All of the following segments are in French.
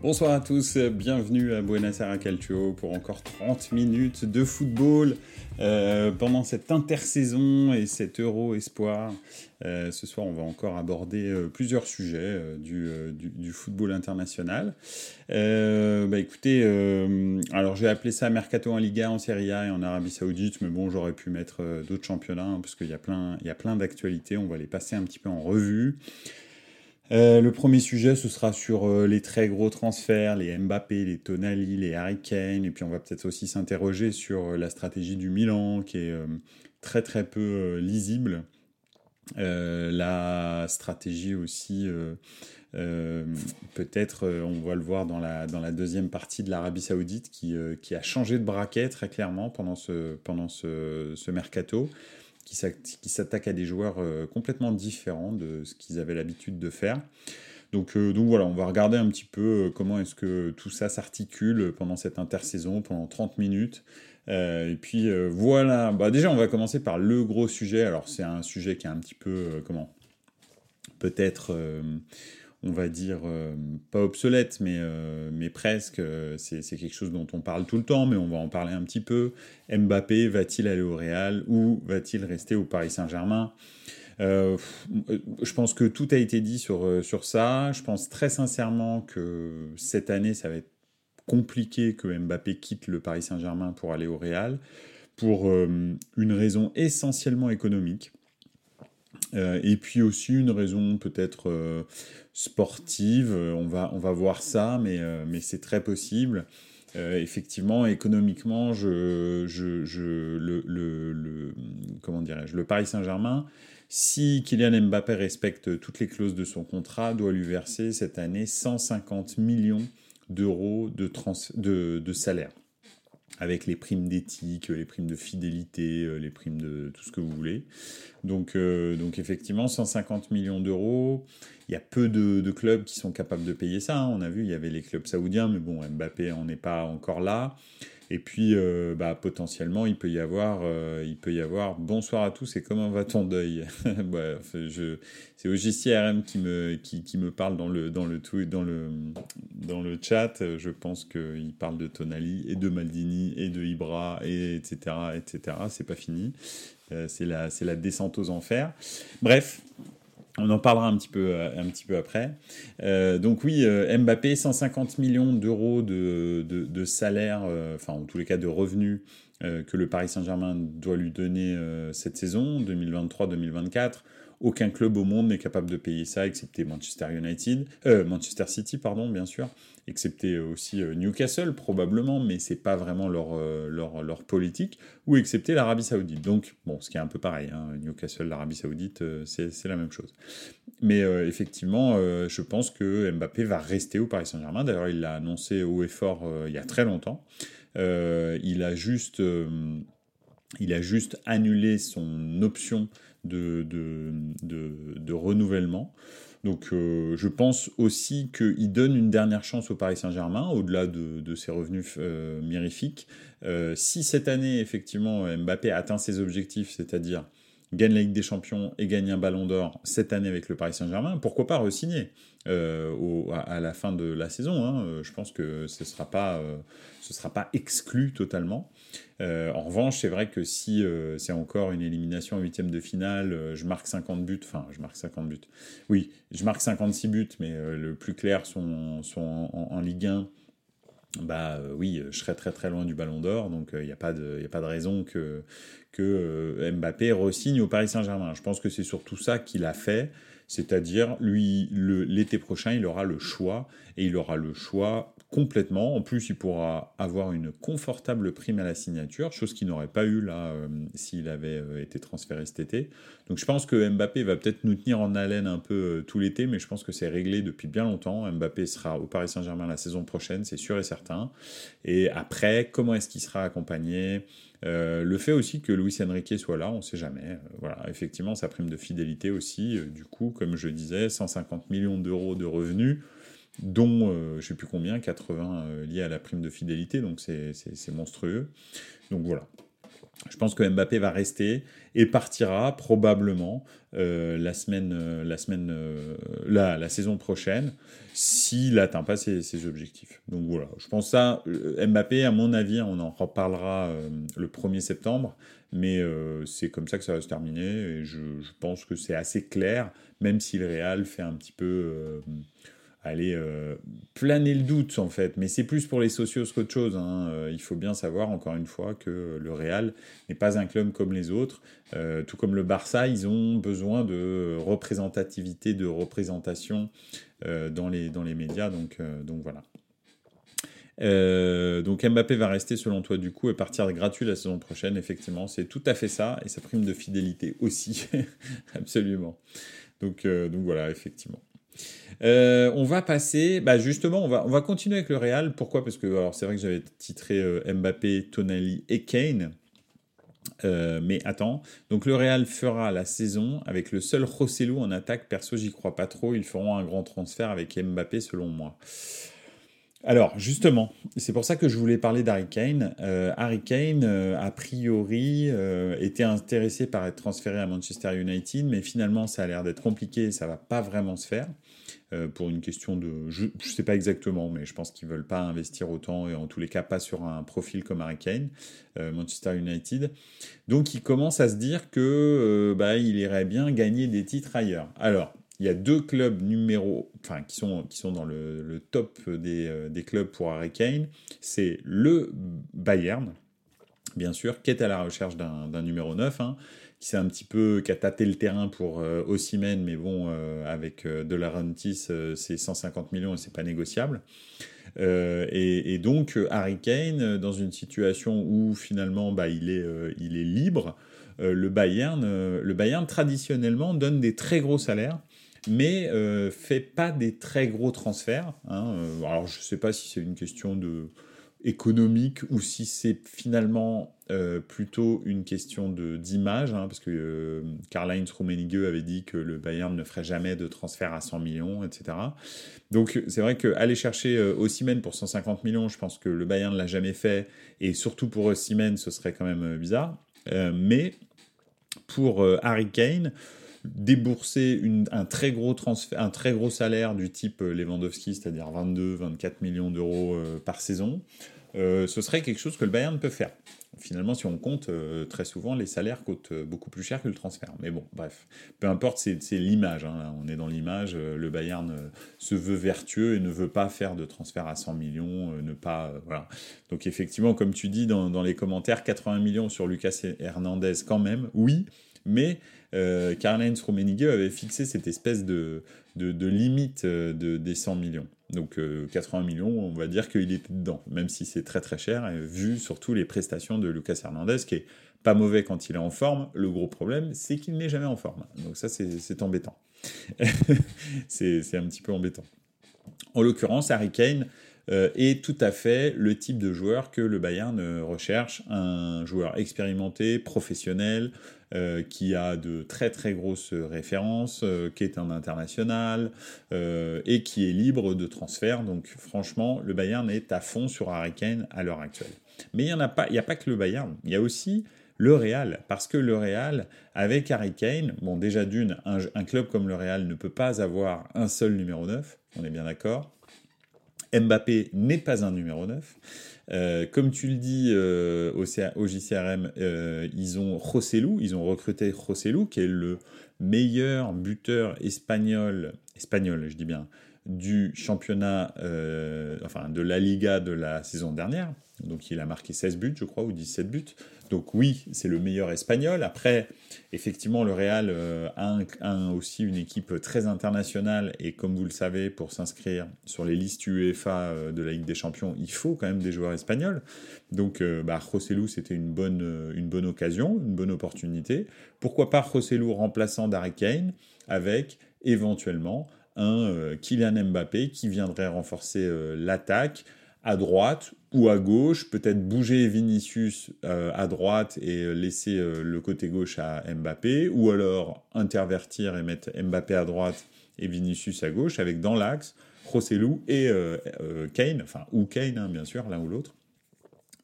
Bonsoir à tous, bienvenue à Buenos Aires Calcio pour encore 30 minutes de football euh, pendant cette intersaison et cet Euro Espoir. Euh, ce soir, on va encore aborder euh, plusieurs sujets du, football international. bah écoutez, alors j'ai appelé ça Mercato en Liga, en Serie A et en Arabie Saoudite, mais bon, j'aurais pu mettre d'autres championnats hein, parce qu'il y a plein d'actualités. On va les passer un petit peu en revue. Euh, le premier sujet, ce sera sur euh, les très gros transferts, les Mbappé, les Tonali, les Harry Kane, et puis on va peut-être aussi s'interroger sur euh, la stratégie du Milan, qui est très très peu lisible. la stratégie aussi, peut-être, on va le voir dans la, dans la deuxième partie de l'Arabie Saoudite, qui, qui, a changé de braquet très clairement pendant ce, pendant ce, ce mercato qui s'attaquent à des joueurs euh, complètement différents de ce qu'ils avaient l'habitude de faire. Donc, euh, donc voilà, on va regarder un petit peu euh, comment est-ce que tout ça s'articule pendant cette intersaison, pendant 30 minutes. et puis voilà, bah, déjà on va commencer par le gros sujet. Alors c'est un sujet qui est un petit peu, comment, peut-être on va dire, euh, pas obsolète, mais, euh, presque. Euh, c'est quelque chose dont on parle tout le temps, mais on va en parler un petit peu. Mbappé va-t-il aller au Real ou va-t-il rester au Paris Saint-Germain? Je pense que tout a été dit sur, sur ça. Je pense très sincèrement que cette année, ça va être compliqué que Mbappé quitte le Paris Saint-Germain pour aller au Real, pour une raison essentiellement économique. Et puis aussi une raison peut-être sportive. Euh, on va, on va voir ça, mais, euh, mais c'est très possible. Euh, effectivement, économiquement, je, je, je le, le, comment dirais-je, le Paris Saint-Germain, si Kylian Mbappé respecte toutes les clauses de son contrat, doit lui verser cette année 150 millions d'euros de, de, de salaire avec les primes d'éthique, les primes de fidélité, les primes de tout ce que vous voulez. Donc, donc effectivement, 150 millions d'euros. Il y a peu de, clubs qui sont capables de payer ça. Hein. On a vu, il y avait les clubs saoudiens, mais bon, Mbappé, on n'est pas encore là. Et puis, euh, bah, potentiellement, il peut y avoir, euh, il peut y avoir. Bonsoir à tous et comment va ton deuil? Bah, C'est OGCRM qui me, qui, qui, me parle dans le, dans le, dans le, dans le chat. Je pense qu'il parle de Tonali et de Maldini et de Ibra, et etc. etc. C'est pas fini. Euh, c'est la, la descente aux enfers. Bref, on en parlera un petit peu, euh, après. Euh, donc oui, euh, Mbappé, 150 millions d'euros de, de, salaire, enfin en tous les cas de revenus que le Paris Saint-Germain doit lui donner cette saison, 2023-2024. Aucun club au monde n'est capable de payer ça, excepté Manchester United, Manchester City, pardon, bien sûr excepté aussi euh, Newcastle probablement, mais c'est pas vraiment leur, euh, leur, leur, politique, ou excepté l'Arabie Saoudite. Donc, bon, ce qui est un peu pareil, hein, Newcastle, l'Arabie Saoudite, euh, c'est la même chose. Mais effectivement, je pense que Mbappé va rester au Paris Saint-Germain. D'ailleurs, il l'a annoncé haut et fort il y a très longtemps. il a juste il a juste annulé son option de, de, de, de renouvellement. Donc euh, je pense aussi qu'il donne une dernière chance au Paris Saint-Germain, au-delà de, ses revenus euh, mirifiques. Euh, si cette année, effectivement, Mbappé atteint ses objectifs, c'est-à-dire gagne la Ligue des Champions et gagne un ballon d'or cette année avec le Paris Saint-Germain, pourquoi pas re-signer? À, la fin de la saison hein. Je pense que ce ne sera, pas, sera pas exclu totalement. Euh, en revanche, c'est vrai que si euh, c'est encore une élimination en huitième de finale, euh, je marque 50 buts, enfin, je marque 50 buts. Oui, je marque 56 buts, mais le plus clair sont, sont en, Ligue 1. Bah oui, je serais très très loin du Ballon d'Or, donc il n'y a, pas de, a pas de raison que, que Mbappé re-signe au Paris Saint-Germain. Je pense que c'est surtout ça qu'il a fait. C'est-à-dire, lui, l'été prochain, il aura le choix, et il aura le choix complètement. En plus, il pourra avoir une confortable prime à la signature, chose qu'il n'aurait pas eu là euh, s'il avait euh, été transféré cet été. Donc je pense que Mbappé va peut-être nous tenir en haleine un peu euh, tout l'été, mais je pense que c'est réglé depuis bien longtemps. Mbappé sera au Paris Saint-Germain la saison prochaine, c'est sûr et certain. Et après, comment est-ce qu'il sera accompagné? Le fait aussi que Luis Enrique soit là, on ne sait jamais. voilà, effectivement, sa prime de fidélité aussi. du coup, comme je disais, 150 millions d'euros de revenus dont je ne sais plus combien, 80 liés à la prime de fidélité, donc c'est monstrueux. Donc voilà. Je pense que Mbappé va rester et partira probablement euh, la semaine, euh, la, semaine euh, la, la, saison prochaine s'il n'atteint pas ses, objectifs. Donc voilà, je pense ça. Mbappé, à mon avis, on en reparlera le 1er septembre, mais c'est comme ça que ça va se terminer et je, je pense que c'est assez clair, même si le Real fait un petit peu aller euh, planer le doute en fait. Mais c'est plus pour les socios qu'autre chose. Hein. Euh, il faut bien savoir encore une fois que le Real n'est pas un club comme les autres. Euh, tout comme le Barça, ils ont besoin de représentativité, de représentation dans, les, médias. Donc, donc voilà. donc Mbappé va rester selon toi du coup et partir gratuit la saison prochaine. Effectivement, c'est tout à fait ça et sa prime de fidélité aussi, absolument. Donc, donc voilà, effectivement. Euh, on va passer, bah justement, on va, on va continuer avec le Real. Pourquoi? Parce que c'est vrai que j'avais titré euh, Mbappé, Tonali et Kane. Euh, mais attends, donc le Real fera la saison avec le seul Rossellou en attaque. Perso, j'y crois pas trop. Ils feront un grand transfert avec Mbappé, selon moi. Alors, justement, c'est pour ça que je voulais parler d'Harry Kane. Harry Kane, a priori, était intéressé par être transféré à Manchester United, mais finalement, ça a l'air d'être compliqué et ça va pas vraiment se faire. Euh, pour une question de... Je ne sais pas exactement, mais je pense qu'ils ne veulent pas investir autant, et en tous les cas pas sur un profil comme Harry Kane, euh, Manchester United. Donc il commence à se dire que euh, bah, il irait bien gagner des titres ailleurs. Alors, il y a deux clubs numéro, enfin qui sont, qui sont dans le, top des, des, clubs pour Harry Kane. C'est le Bayern, bien sûr, qui est à la recherche d'un numéro 9 qui s'est un petit peu qui a tâté le terrain pour euh, mais bon, euh, avec euh, De La euh, c'est 150 millions et c'est pas négociable. Et, donc Harry Kane, dans une situation où finalement bah, il, est, il est libre, le, Bayern, le Bayern traditionnellement donne des très gros salaires mais fait pas des très gros transferts. Hein. Alors je sais pas si c'est une question de économique ou si c'est finalement euh, plutôt une question d'image, hein, parce que euh, Karl-Heinz Rummenigge avait dit que le Bayern ne ferait jamais de transfert à 100 millions, etc. Donc c'est vrai qu'aller chercher euh, pour 150 millions, je pense que le Bayern ne l'a jamais fait, et surtout pour Osimhen, ce serait quand même bizarre. mais pour Harry Kane, débourser un, très gros transfert, un très gros salaire du type euh, Lewandowski, c'est-à-dire 22-24 millions d'euros euh, par saison, euh, ce serait quelque chose que le Bayern peut faire. Finalement, si on compte, très souvent, les salaires coûtent beaucoup plus cher que le transfert. Mais bon, bref, peu importe, c'est l'image. Hein, on est dans l'image. le Bayern se veut vertueux et ne veut pas faire de transfert à 100 millions, ne pas. voilà. Donc, effectivement, comme tu dis dans, dans les commentaires, 80 millions sur Lucas Hernandez, quand même, oui, mais euh, Karl-Heinz Rummenigge avait fixé cette espèce de, de, limite euh, de, des 100 millions. Donc 80 euh, millions, on va dire qu'il était dedans, même si c'est très très cher, vu surtout les prestations de Lucas Hernandez, qui est pas mauvais quand il est en forme. Le gros problème, c'est qu'il n'est jamais en forme. Donc ça, c'est embêtant. c'est un petit peu embêtant. En l'occurrence, Harry Kane est tout à fait le type de joueur que le Bayern recherche, un joueur expérimenté, professionnel, euh, qui a de très très grosses références, euh, qui est un international euh, et qui est libre de transfert. Donc franchement, le Bayern est à fond sur Harry Kane à l'heure actuelle. Mais il n'y a, pas, a pas que le Bayern, il y a aussi le Real, parce que le Real, avec Harry Kane, bon déjà d'une, un, un, club comme le Real ne peut pas avoir un seul numéro 9, on est bien d'accord. Mbappé n'est pas un numéro 9. Euh, comme tu le dis euh, au, JCRM, euh, ils ont Rossellou, ils ont recruté qui est le meilleur buteur espagnol, espagnol je dis bien, du championnat, enfin de la Liga de la saison dernière. Donc il a marqué 16 buts, je crois, ou 17 buts. Donc oui, c'est le meilleur espagnol. Après, effectivement, le Real euh, a, aussi une équipe très internationale et comme vous le savez, pour s'inscrire sur les listes UEFA euh, de la Ligue des Champions, il faut quand même des joueurs espagnols. Donc euh, bah, c'était une bonne, une bonne occasion, une bonne opportunité. Pourquoi pas Rossellou remplaçant Darry Kane avec éventuellement un Kylian Mbappé qui viendrait renforcer l'attaque à droite ou à gauche, peut-être bouger Vinicius euh, à droite et laisser euh, le côté gauche à Mbappé, ou alors intervertir et mettre Mbappé à droite et Vinicius à gauche, avec dans l'axe Rossellou et Kane, enfin, ou Kane, hein, bien sûr, l'un ou l'autre.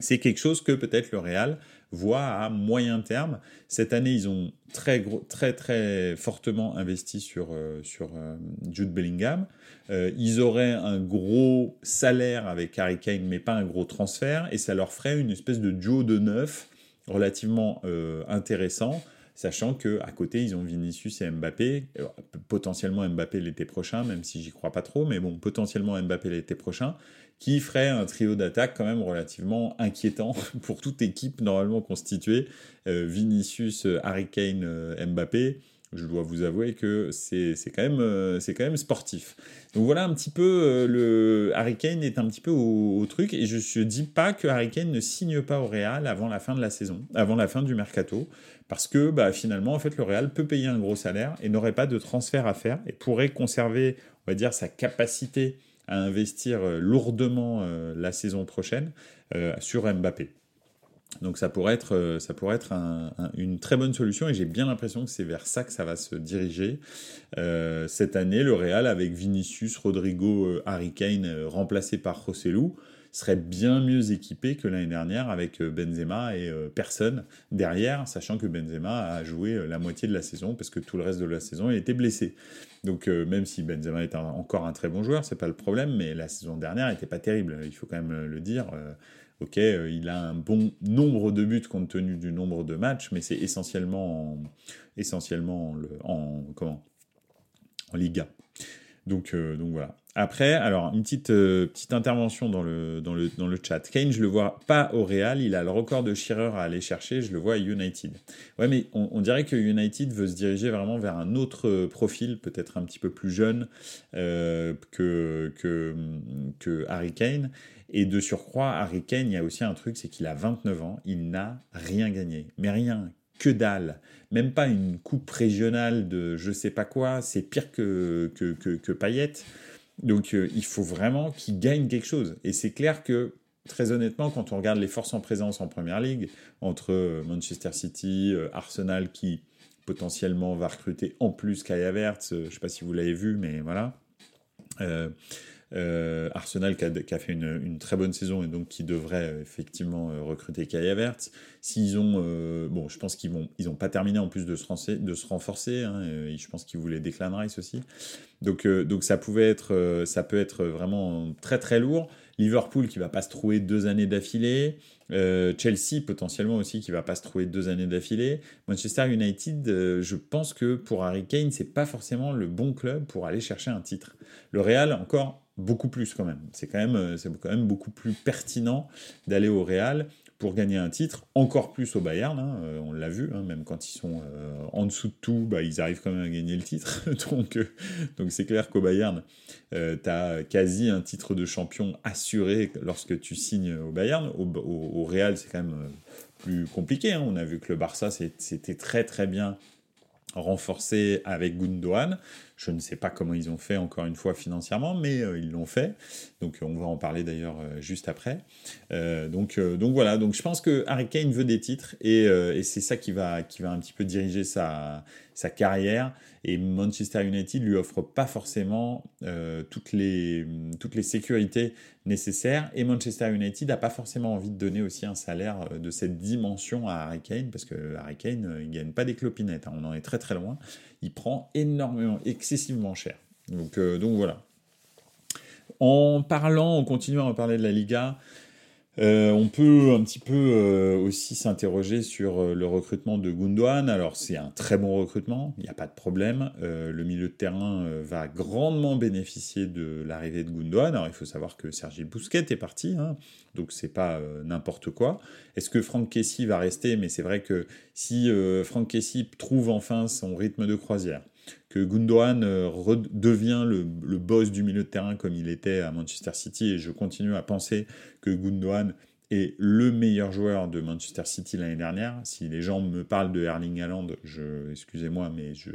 C'est quelque chose que peut-être le Real voit à moyen terme. Cette année, ils ont très, gros, très, très fortement investi sur, sur Jude Bellingham. ils auraient un gros salaire avec Harry Kane, mais pas un gros transfert, et ça leur ferait une espèce de duo de neuf relativement intéressant sachant que à côté ils ont Vinicius et Mbappé, euh, potentiellement Mbappé l'été prochain, même si j'y crois pas trop, mais bon, potentiellement Mbappé l'été prochain, qui ferait un trio d'attaque quand même relativement inquiétant pour toute équipe normalement constituée, euh, Vinicius, Harry Kane, euh, Mbappé je dois vous avouer que c'est quand, même, euh, quand même sportif. Donc voilà un petit peu, euh, le Harry Kane est un petit peu au, truc, et je ne dis pas que Harry Kane ne signe pas au Real avant la fin de la saison, avant la fin du mercato, parce que bah, finalement, en fait, le Real peut payer un gros salaire et n'aurait pas de transfert à faire, et pourrait conserver, on va dire, sa capacité à investir euh, lourdement la saison prochaine sur Mbappé. Donc ça pourrait être, euh, une très bonne solution et j'ai bien l'impression que c'est vers ça que ça va se diriger. Euh, cette année, le Real avec Vinicius, Rodrigo, euh, Harry Kane remplacé par Rossellou serait bien mieux équipé que l'année dernière avec Benzema et personne derrière, sachant que Benzema a joué la moitié de la saison parce que tout le reste de la saison il était blessé. Donc même si Benzema est encore un très bon joueur, c'est pas le problème, mais la saison dernière n'était pas terrible, il faut quand même le dire ok, euh, il a un bon nombre de buts compte tenu du nombre de matchs, mais c'est essentiellement, en, essentiellement en, comment, en Liga. Donc, euh, donc voilà. Après, alors, une petite, euh, petite intervention dans le, dans, le, dans le chat. Kane, je le vois pas au Real, il a le record de Shearer à aller chercher, je le vois à United. Ouais, mais on, dirait que United veut se diriger vraiment vers un autre profil, peut-être un petit peu plus jeune que, que, que Harry Kane. Et de surcroît, Harry Kane, il y a aussi un truc, c'est qu'il a 29 ans, il n'a rien gagné. Mais rien, que dalle. Même pas une coupe régionale de je sais pas quoi, c'est pire que, que, que, Payet. Donc euh, il faut vraiment qu'il gagne quelque chose. Et c'est clair que, très honnêtement, quand on regarde les forces en présence en Première Ligue, entre euh, Manchester City, euh, Arsenal qui potentiellement va recruter en plus Kai Havertz, je sais pas si vous l'avez vu, mais voilà. Arsenal qui a, fait une, très bonne saison et donc qui devrait euh, effectivement euh, recruter Kai Havertz. S'ils ont, bon, je pense qu'ils vont, ils ont pas terminé en plus de se, de se renforcer. Hein, et je pense qu'ils voulaient Declan Rice aussi. Donc, donc ça pouvait être, ça peut être vraiment très très lourd. Liverpool qui va pas se trouver deux années d'affilée. Chelsea potentiellement aussi qui va pas se trouver deux années d'affilée. Manchester United, je pense que pour Harry Kane, c'est pas forcément le bon club pour aller chercher un titre. Le Real, encore, beaucoup plus quand même. C'est quand même, euh, c'est quand même beaucoup plus pertinent d'aller au Real pour gagner un titre, encore plus au Bayern, hein, euh, on l'a vu, hein, même quand ils sont euh, en dessous de tout, bah, ils arrivent quand même à gagner le titre. donc, c'est clair qu'au Bayern, tu as quasi un titre de champion assuré lorsque tu signes au Bayern. Au, au, Real, c'est quand même plus compliqué. Hein. On a vu que le Barça, c'était très très bien renforcé avec Gundogan. Je ne sais pas comment ils ont fait encore une fois financièrement, mais euh, ils l'ont fait. Donc on va en parler d'ailleurs euh, juste après. Euh, donc, donc voilà, donc je pense que Harry Kane veut des titres et, c'est ça qui va, qui va un petit peu diriger sa, sa carrière. Et Manchester United lui offre pas forcément toutes, les, toutes les sécurités nécessaires. Et Manchester United n'a pas forcément envie de donner aussi un salaire de cette dimension à Harry Kane, parce que Harry Kane, il gagne pas des clopinettes. Hein. on en est très très loin il prend énormément, excessivement cher. Donc, euh, donc voilà. En parlant, en continuant à parler de la Liga, euh, on peut un petit peu euh, aussi s'interroger sur le recrutement de Gundogan. Alors c'est un très bon recrutement, il n'y a pas de problème. le milieu de terrain va grandement bénéficier de l'arrivée de Gundogan. Alors il faut savoir que Sergi Bousquet est parti, hein, donc c'est pas n'importe quoi. Est-ce que Franck Kessy va rester? Mais c'est vrai que si Franck Kessy trouve enfin son rythme de croisière, que Gundogan devient le, le, boss du milieu de terrain comme il était à Manchester City, et je continue à penser que Gundogan est le meilleur joueur de Manchester City l'année dernière. Si les gens me parlent de Erling Haaland, je, excusez-moi, mais je,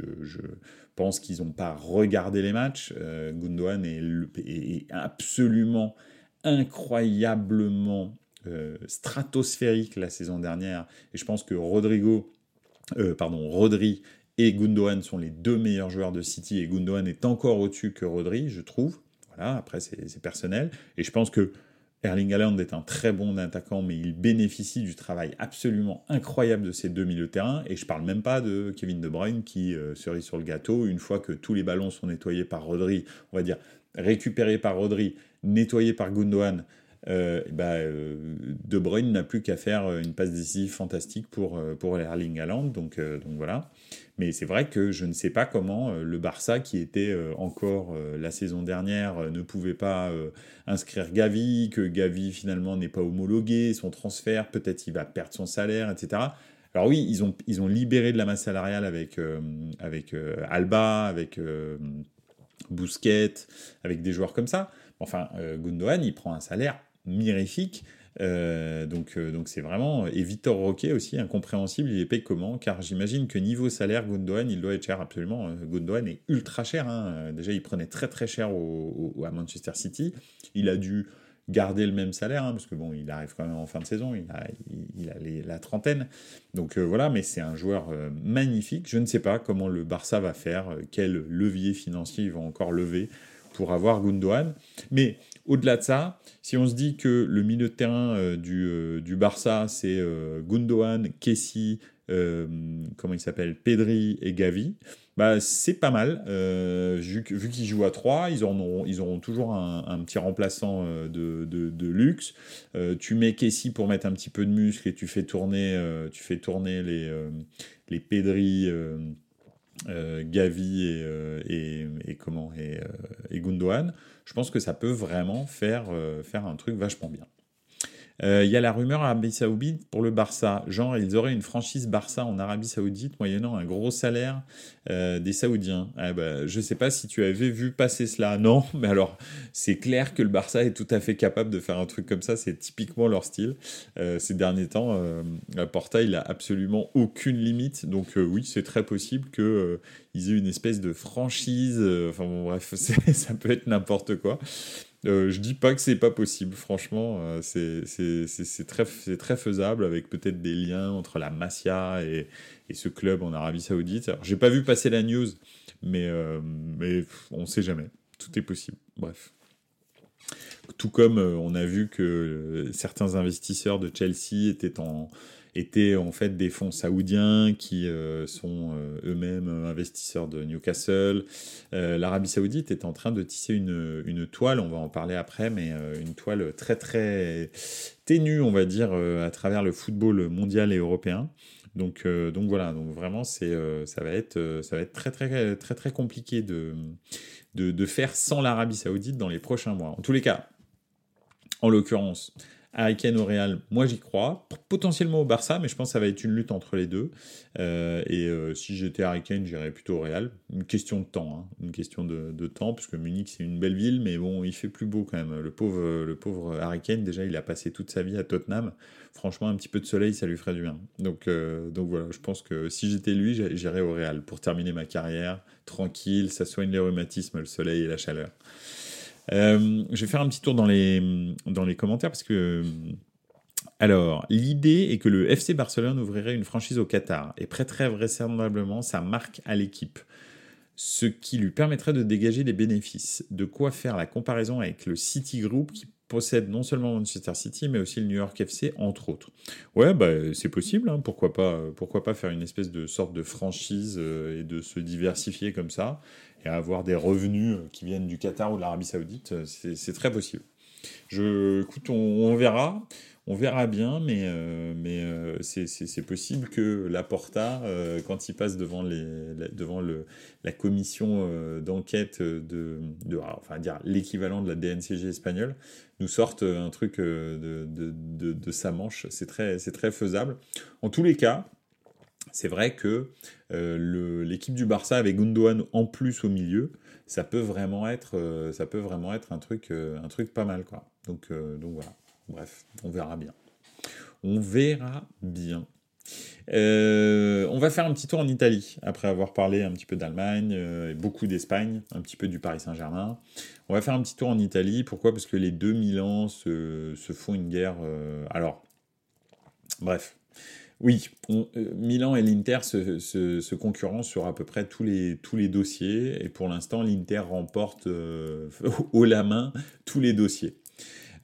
pense qu'ils n'ont pas regardé les matchs. Euh, Gundogan est, absolument incroyablement euh, stratosphérique la saison dernière. Et je pense que Rodrigo, euh, pardon, Rodri et Gundogan sont les deux meilleurs joueurs de City. Et Gundogan est encore au-dessus que Rodri, je trouve. Voilà, après, c'est personnel. Et je pense que Erling Haaland est un très bon attaquant, mais il bénéficie du travail absolument incroyable de ces deux milieux de terrain. Et je parle même pas de Kevin De Bruyne qui euh, serait sur le gâteau une fois que tous les ballons sont nettoyés par Rodri, on va dire récupérés par Rodri, nettoyés par Gundogan. Euh, bah, euh, de Bruyne n'a plus qu'à faire une passe décisive fantastique pour, pour Erling Haaland. Donc, donc voilà. Mais c'est vrai que je ne sais pas comment euh, le Barça, qui était euh, encore euh, la saison dernière, ne pouvait pas inscrire Gavi, que Gavi finalement n'est pas homologué, son transfert, peut-être il va perdre son salaire, etc. Alors oui, ils ont, ils ont libéré de la masse salariale avec, avec Alba, avec Bousquet, avec des joueurs comme ça. Enfin, Gundogan, il prend un salaire mirifique. Euh, donc, euh, donc c'est vraiment. Et Victor Roquet aussi, incompréhensible, il est payé comment? Car j'imagine que niveau salaire, Gundogan, il doit être cher absolument. Euh, Gundogan est ultra cher. Hein. Déjà, il prenait très très cher au, à Manchester City. Il a dû garder le même salaire, hein, parce que bon, il arrive quand même en fin de saison, il a, il, a la trentaine. Donc voilà, mais c'est un joueur magnifique. Je ne sais pas comment le Barça va faire, quel levier financier ils vont encore lever pour avoir Gundogan. Mais au-delà de ça, si on se dit que le milieu de terrain euh, du, euh, du, Barça, c'est euh, Gundogan, Kessi, comment il s'appelle, Pedri et Gavi, bah, c'est pas mal. vu, qu'ils jouent à 3, ils auront, ils auront toujours un, petit remplaçant de, luxe. tu mets Kessi pour mettre un petit peu de muscle et tu fais tourner, tu fais tourner les, les Pedri. Gavi et, et, comment et, et Gundogan je pense que ça peut vraiment faire, euh, faire un truc vachement bien. Euh, il y a la rumeur Arabie Saoudite pour le Barça. Genre, ils auraient une franchise Barça en Arabie Saoudite moyennant un gros salaire euh, des Saoudiens. Ah bah, je ne sais pas si tu avais vu passer cela. Non, mais alors, c'est clair que le Barça est tout à fait capable de faire un truc comme ça. C'est typiquement leur style. Euh, ces derniers temps, la Porta, il a absolument aucune limite. Donc, oui, c'est très possible que ils aient une espèce de franchise. enfin, bon, bref, ça peut être n'importe quoi. Euh, je dis pas que c'est pas possible, franchement, euh, c'est très, très faisable avec peut-être des liens entre la Masia et, et, ce club en Arabie Saoudite. Alors, j'ai pas vu passer la news, mais, euh, mais on sait jamais. Tout est possible. Bref. Tout comme on a vu que certains investisseurs de Chelsea étaient en, étaient en fait des fonds saoudiens qui euh, sont euh, eux-mêmes investisseurs de Newcastle. Euh, L'Arabie saoudite est en train de tisser une, toile, on va en parler après, mais une toile très très ténue, on va dire, à travers le football mondial et européen. Donc, donc voilà, donc vraiment ça va être ça va être très très très très compliqué de, de faire sans l'Arabie Saoudite dans les prochains mois. En tous les cas, en l'occurrence, Harry au Real, moi j'y crois. Potentiellement au Barça, mais je pense que ça va être une lutte entre les deux. Euh, et euh, si j'étais Kane, j'irais plutôt au Real. Une question de temps, hein. une question de, temps, puisque Munich c'est une belle ville, mais bon, il fait plus beau quand même. Le pauvre, le déjà, il a passé toute sa vie à Tottenham. Franchement, un petit peu de soleil, ça lui ferait du bien. Donc, euh, donc voilà, je pense que si j'étais lui, j'irais au Real pour terminer ma carrière tranquille. Ça soigne les rhumatismes, le soleil et la chaleur. Euh, je vais faire un petit tour dans les, dans les commentaires parce que. Alors, l'idée est que le FC Barcelone ouvrirait une franchise au Qatar et prêterait vraisemblablement sa marque à l'équipe, ce qui lui permettrait de dégager des bénéfices. De quoi faire la comparaison avec le City Group qui possède non seulement Manchester City, mais aussi le New York FC, entre autres. Ouais, bah, c'est possible, hein. pourquoi, pas, pourquoi pas faire une espèce de sorte de franchise euh, et de se diversifier comme ça et avoir des revenus euh, qui viennent du Qatar ou de l'Arabie Saoudite, euh, c'est très possible. Je, écoute, on, verra, on verra bien, mais, euh, c'est possible que la Porta, quand il passe devant, la, commission d'enquête de, de, enfin dire l'équivalent de la DNCG espagnole, nous sorte un truc de sa manche. C'est très, très faisable. En tous les cas, c'est vrai que euh, l'équipe du Barça avec Gundogan en plus au milieu, ça peut vraiment être, euh, ça peut vraiment être un truc, euh, un truc pas mal quoi. Donc, voilà. Bref, on verra bien. On verra bien. on va faire un petit tour en Italie, après avoir parlé un petit peu d'Allemagne, beaucoup d'Espagne, un petit peu du Paris Saint-Germain. On va faire un petit tour en Italie. Pourquoi? Parce que les deux Milan se, se font une guerre. alors, bref, Oui, Milan et l'Inter se, se, concurrencent sur à peu près tous les, tous les dossiers, et pour l'instant, l'Inter remporte haut la main tous les dossiers.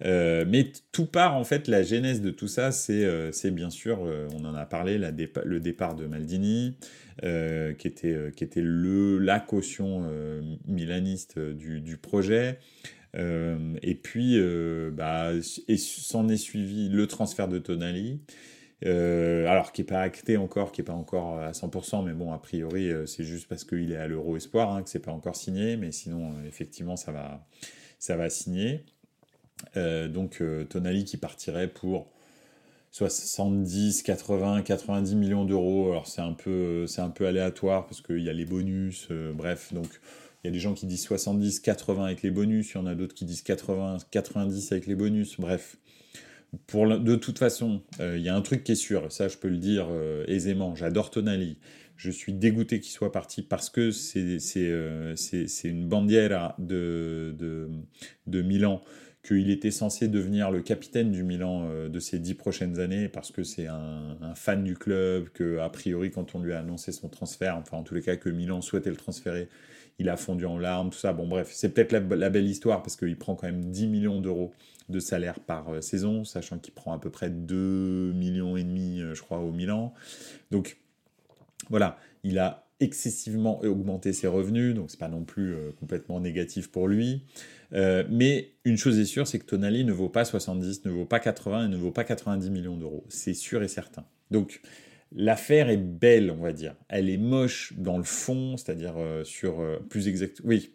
Euh, mais tout part, en fait, la genèse de tout ça, c'est euh, bien sûr, euh, on en a parlé, le départ de Maldini, qui, était, la caution milaniste du, du projet. et puis, bah, s'en est suivi le transfert de Tonali. Alors qui n'est pas acté encore, qui n'est pas encore à 100%, mais bon, a priori, c'est juste parce qu'il est à l'Euro Espoir hein, que c'est pas encore signé, mais sinon, effectivement, ça va, ça va signer. Euh, donc euh, Tonali qui partirait pour 70, 80, 90 millions d'euros. Alors c'est un peu, un peu aléatoire parce qu'il y a les bonus, euh, bref. Donc il y a des gens qui disent 70, 80 avec les bonus, il y en a d'autres qui disent 80, 90 avec les bonus, bref. Pour de toute façon, il y a un truc qui est sûr, ça je peux le dire aisément, j'adore Tonali. Je suis dégoûté qu'il soit parti parce que c'est, c'est, une bandière de, de, Milan qu'il était censé devenir le capitaine du Milan euh, de ces dix prochaines années parce que c'est un, fan du club, que a priori quand on lui a annoncé son transfert, enfin en tous les cas que Milan souhaitait le transférer, il a fondu en larmes, tout ça. Bon bref, c'est peut-être la, belle histoire parce qu'il prend quand même 10 millions d'euros de salaire par euh, saison, sachant qu'il prend à peu près 2 millions et demi, euh, je crois, au Milan. Donc voilà, il a excessivement augmenté ses revenus, donc c'est pas non plus complètement négatif pour lui. Euh, mais une chose est sûre, c'est que Tonali ne vaut pas 70, ne vaut pas 80 et ne vaut pas 90 millions d'euros. C'est sûr et certain. Donc l'affaire est belle, on va dire. Elle est moche dans le fond, c'est-à-dire euh, sur euh, plus exact. Oui,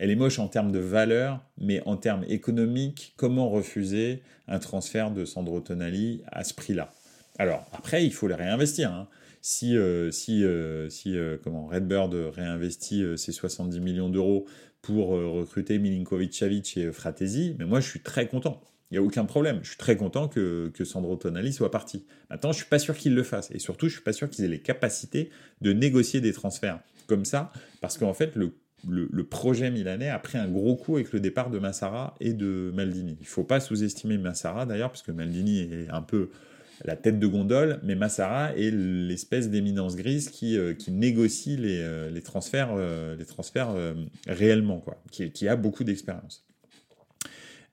elle est moche en termes de valeur, mais en termes économiques, comment refuser un transfert de Sandro Tonali à ce prix-là? Alors après, il faut les réinvestir. Hein. Si, si, si comment Redbird réinvestit ses 70 millions d'euros pour euh, recruter Milinkovic-Savic et Fratesi, mais moi je suis très content. Il n'y a aucun problème. Je suis très content que, Sandro Tonali soit parti. Maintenant, je suis pas sûr qu'il le fasse. Et surtout, je suis pas sûr qu'ils aient les capacités de négocier des transferts comme ça, parce qu'en fait, le, le, projet milanais a pris un gros coup avec le départ de Massara et de Maldini. Il faut pas sous-estimer Massara d'ailleurs, parce que Maldini est un peu la tête de gondole, mais Massara est l'espèce d'éminence grise qui, euh, négocie les, euh, transferts, euh, réellement, quoi, qui a beaucoup d'expérience.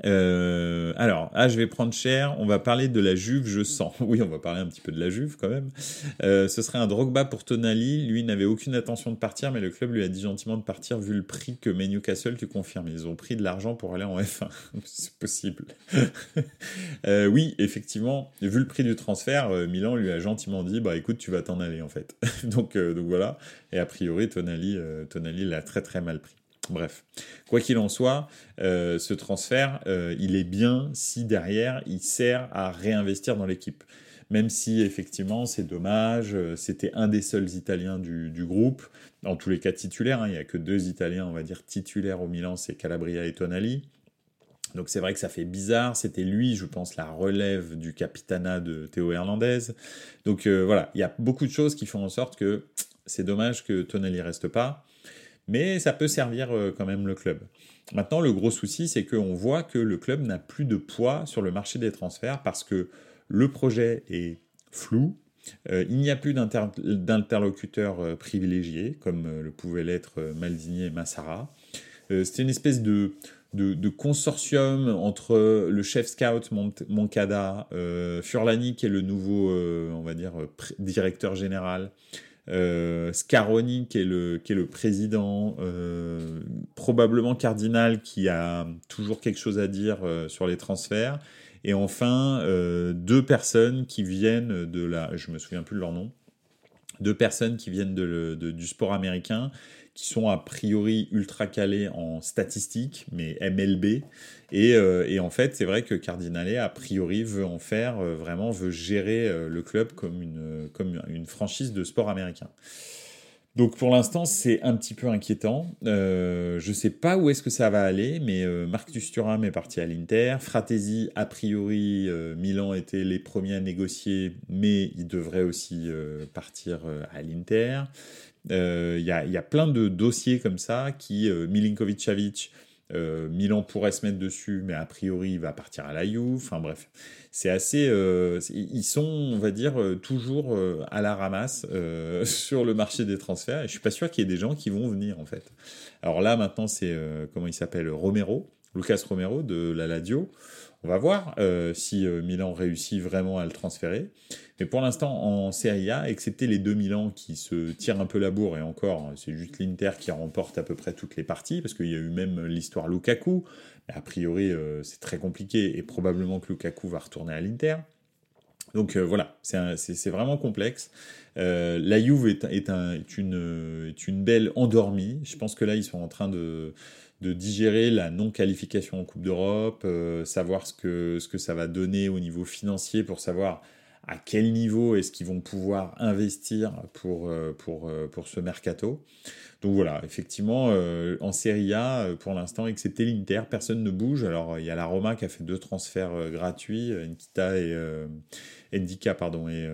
Euh, alors, ah, je vais prendre cher. On va parler de la Juve, je sens. Oui, on va parler un petit peu de la Juve quand même. Euh, ce serait un Drogba pour Tonali. Lui n'avait aucune intention de partir, mais le club lui a dit gentiment de partir vu le prix que met Newcastle. Tu confirmes Ils ont pris de l'argent pour aller en F1. C'est possible. euh, oui, effectivement, vu le prix du transfert, Milan lui a gentiment dit bah écoute, tu vas t'en aller en fait. donc, donc voilà. Et a priori, Tonali, Tonali l'a très très mal pris. Bref, quoi qu'il en soit, euh, ce transfert, euh, il est bien si derrière, il sert à réinvestir dans l'équipe. Même si effectivement c'est dommage, euh, c'était un des seuls Italiens du, groupe, en tous les cas titulaires, hein. il n'y a que deux Italiens, on va dire, titulaires au Milan, c'est Calabria et Tonali. Donc c'est vrai que ça fait bizarre, c'était lui, je pense, la relève du capitana de Théo Hernandez. Donc voilà, il y a beaucoup de choses qui font en sorte que c'est dommage que Tonali reste pas mais ça peut servir euh, quand même le club. Maintenant, le gros souci, c'est qu'on voit que le club n'a plus de poids sur le marché des transferts parce que le projet est flou, euh, il n'y a plus d'interlocuteurs euh, privilégiés, comme le pouvaient l'être Maldini et Massara. C'était une espèce de, de, consortium entre le chef scout Moncada, Furlani qui est le nouveau, on va dire, directeur général, euh, Scaroni qui est le, qui est le président, euh, probablement Cardinal qui a toujours quelque chose à dire euh, sur les transferts, et enfin deux personnes qui viennent de la, je me souviens plus de leur nom, deux personnes qui viennent de, du sport américain qui sont a priori ultra calés en statistiques, mais MLB. Et, euh, et en fait, c'est vrai que Cardinale, a priori, veut en faire, euh, vraiment, veut gérer euh, le club comme une, comme une franchise de sport américain. Donc pour l'instant, c'est un petit peu inquiétant. je ne sais pas où est-ce que ça va aller, mais Marcus Thuram est parti à l'Inter. Fratesi, a priori, Milan était les premiers à négocier, mais il devrait aussi partir à l'Inter. Il euh, y, a, plein de dossiers comme ça qui, euh, Milinkovic-Savic, Euh, Milan pourrait se mettre dessus, mais a priori, il va partir à la Juve. Enfin bref, c'est assez. Ils sont, on va dire, toujours à la ramasse sur le marché des transferts. Et je suis pas sûr qu'il y ait des gens qui vont venir en fait. Alors là, maintenant, c'est comment il s'appelle? Romero, Lucas Romero de la Ladio. On va voir si Milan réussit vraiment à le transférer. Mais pour l'instant, en Serie A, excepté les deux Milan qui se tirent un peu la bourre, et encore, c'est juste l'Inter qui remporte à peu près toutes les parties, parce qu'il y a eu même l'histoire Lukaku. A priori, euh, c'est très compliqué, et probablement que Lukaku va retourner à l'Inter. Donc euh, voilà, c'est vraiment complexe. Euh, la Juve est, une, belle endormie. Je pense que là, ils sont en train de, de digérer la non-qualification en Coupe d'Europe, savoir ce que, ce que ça va donner au niveau financier pour savoir à quel niveau est-ce qu'ils vont pouvoir investir pour, euh, pour, euh, pour ce mercato. Donc voilà, effectivement, euh, en Serie A, pour l'instant, excepté l'Inter, personne ne bouge. Alors il y a la Roma qui a fait deux transferts gratuits, Nkita et Ndika, pardon, et,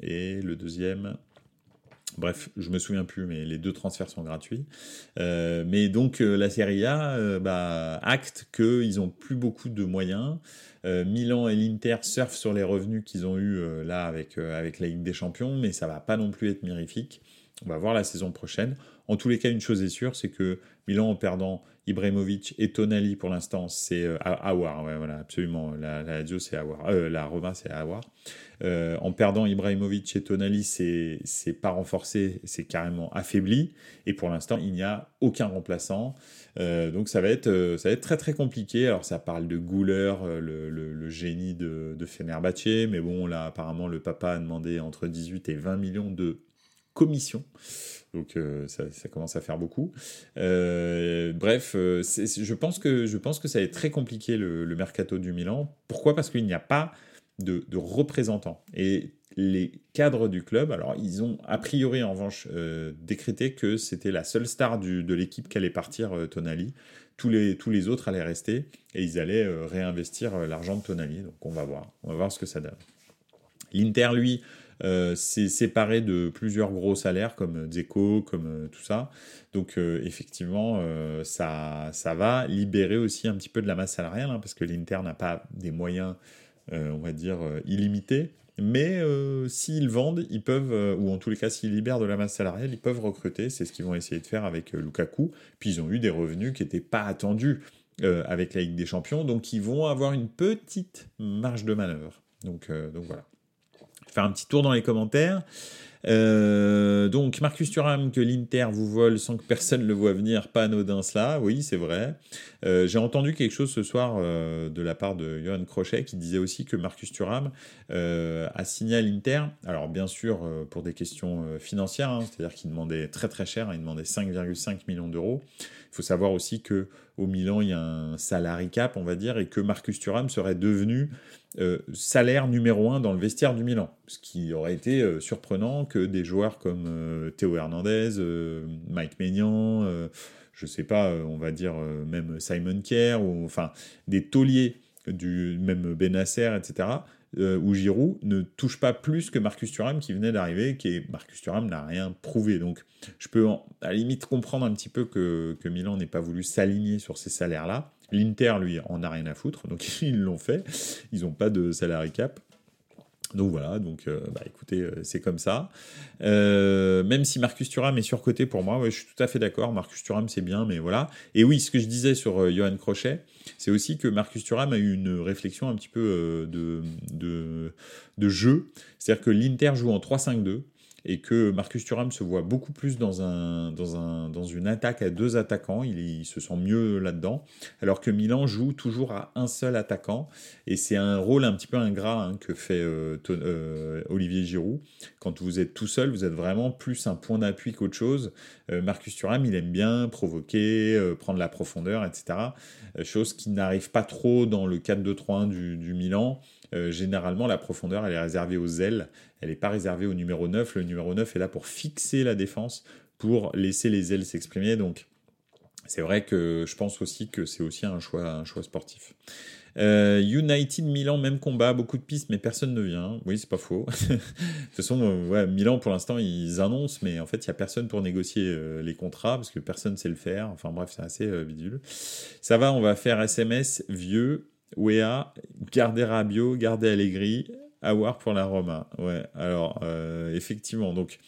et le deuxième, Bref, je me souviens plus, mais les deux transferts sont gratuits. Euh, mais donc euh, la Serie A euh, bah, acte qu'ils ont plus beaucoup de moyens. Milan et l'Inter surfent sur les revenus qu'ils ont eu là avec avec la Ligue des Champions, mais ça va pas non plus être mirifique. On va voir la saison prochaine. En tous les cas, une chose est sûre, c'est que Milan en perdant Ibrahimovic et Tonali pour l'instant, c'est euh, voilà, absolument. La, la c'est Awar, euh, la Roma, c'est Awar. Euh, en perdant Ibrahimovic et Tonali, c'est pas renforcé, c'est carrément affaibli. Et pour l'instant, il n'y a aucun remplaçant. Euh, donc ça va être ça va très très compliqué. Alors ça parle de Gouler, le, le, génie de, de mais bon là apparemment le papa a demandé entre 18 et 20 millions de commissions. Donc euh, ça, commence à faire beaucoup. Euh, bref, euh, je, pense que, je pense que ça va être très compliqué le, mercato du Milan. Pourquoi? Parce qu'il n'y a pas de, représentants. Et les cadres du club, alors ils ont a priori en revanche décrété que c'était la seule star de l'équipe qui allait partir Tonali. Tous les, tous les autres allaient rester et ils allaient réinvestir l'argent de Tonali. Donc on va voir, on va voir ce que ça donne. L'Inter, lui, euh, c'est séparé de plusieurs gros salaires comme Zeko, comme euh, tout ça. Donc euh, effectivement, ça, ça va libérer aussi un petit peu de la masse salariale, hein, parce que l'Inter n'a pas des moyens, on va dire, illimités. Mais s'ils vendent, ils peuvent, ou en tous les cas s'ils libèrent de la masse salariale, ils peuvent recruter. C'est ce qu'ils vont essayer de faire avec Lukaku. Puis ils ont eu des revenus qui n'étaient pas attendus avec la Ligue des Champions, donc ils vont avoir une petite marge de manœuvre. Donc, donc voilà faire un petit tour dans les commentaires. Euh, donc Marcus Thuram que l'Inter vous vole sans que personne le voit venir, pas anodin cela, oui c'est vrai. Euh, j'ai entendu quelque chose ce soir euh, de la part de Johan Crochet qui disait aussi que Marcus Thuram a signé à l'Inter, alors bien sûr pour des questions financières, hein, c'est-à-dire qu'il demandait très très cher, il demandait 5,5 millions d'euros. Il faut savoir aussi que au Milan il y a un salary cap on va dire et que Marcus Thuram serait devenu euh, salaire numéro un dans le vestiaire du Milan. Ce qui aurait été euh, surprenant que des joueurs comme euh, Théo Hernandez, Mike Maignan, je sais pas, on va dire même Simon Kerr, ou enfin des tauliers du même Benasser, etc. ou Giroud ne touchent pas plus que Marcus Thuram qui venait d'arriver, qui est Marcus Thuram n'a rien prouvé. Donc je peux à la limite comprendre un petit peu que, que Milan n'ait pas voulu s'aligner sur ces salaires-là. L'Inter, lui, en a rien à foutre, donc ils l'ont fait. Ils n'ont pas de salary cap. Donc voilà, donc euh, bah, écoutez, euh, c'est comme ça. Euh, même si Marcus Thuram est surcoté pour moi, je suis tout à fait d'accord. Marcus Thuram c'est bien, mais voilà. Et oui, ce que je disais sur Johan Crochet, c'est aussi que Marcus Thuram a eu une réflexion un petit peu de, jeu. C'est-à-dire que l'Inter joue en 3-5-2 et que Marcus Thuram se voit beaucoup plus dans, un, dans, un, dans une attaque à deux attaquants, il, se sent mieux là-dedans, alors que Milan joue toujours à un seul attaquant, et c'est un rôle un petit peu ingrat hein, que fait euh, euh, Olivier Giroud. Quand vous êtes tout seul, vous êtes vraiment plus un point d'appui qu'autre chose. Euh, Marcus Thuram, il aime bien provoquer, prendre la profondeur, etc. chose qui n'arrive pas trop dans le 4-2-3-1 du, du Milan. Généralement, la profondeur, elle est réservée aux ailes elle n'est pas réservée au numéro 9. Le numéro 9 est là pour fixer la défense, pour laisser les ailes s'exprimer. Donc c'est vrai que je pense aussi que c'est aussi un choix, sportif. Euh, United Milan, même combat, beaucoup de pistes, mais personne ne vient. Oui, c'est pas faux. de toute façon, euh, Milan, pour l'instant, ils annoncent, mais en fait, il n'y a personne pour négocier euh, les contrats, parce que personne ne sait le faire. Enfin bref, c'est assez bidule. Ça va, on va faire SMS, vieux, Wea, garder Rabio, garder Allegri, avoir pour la Roma. Ouais, alors, effectivement, donc,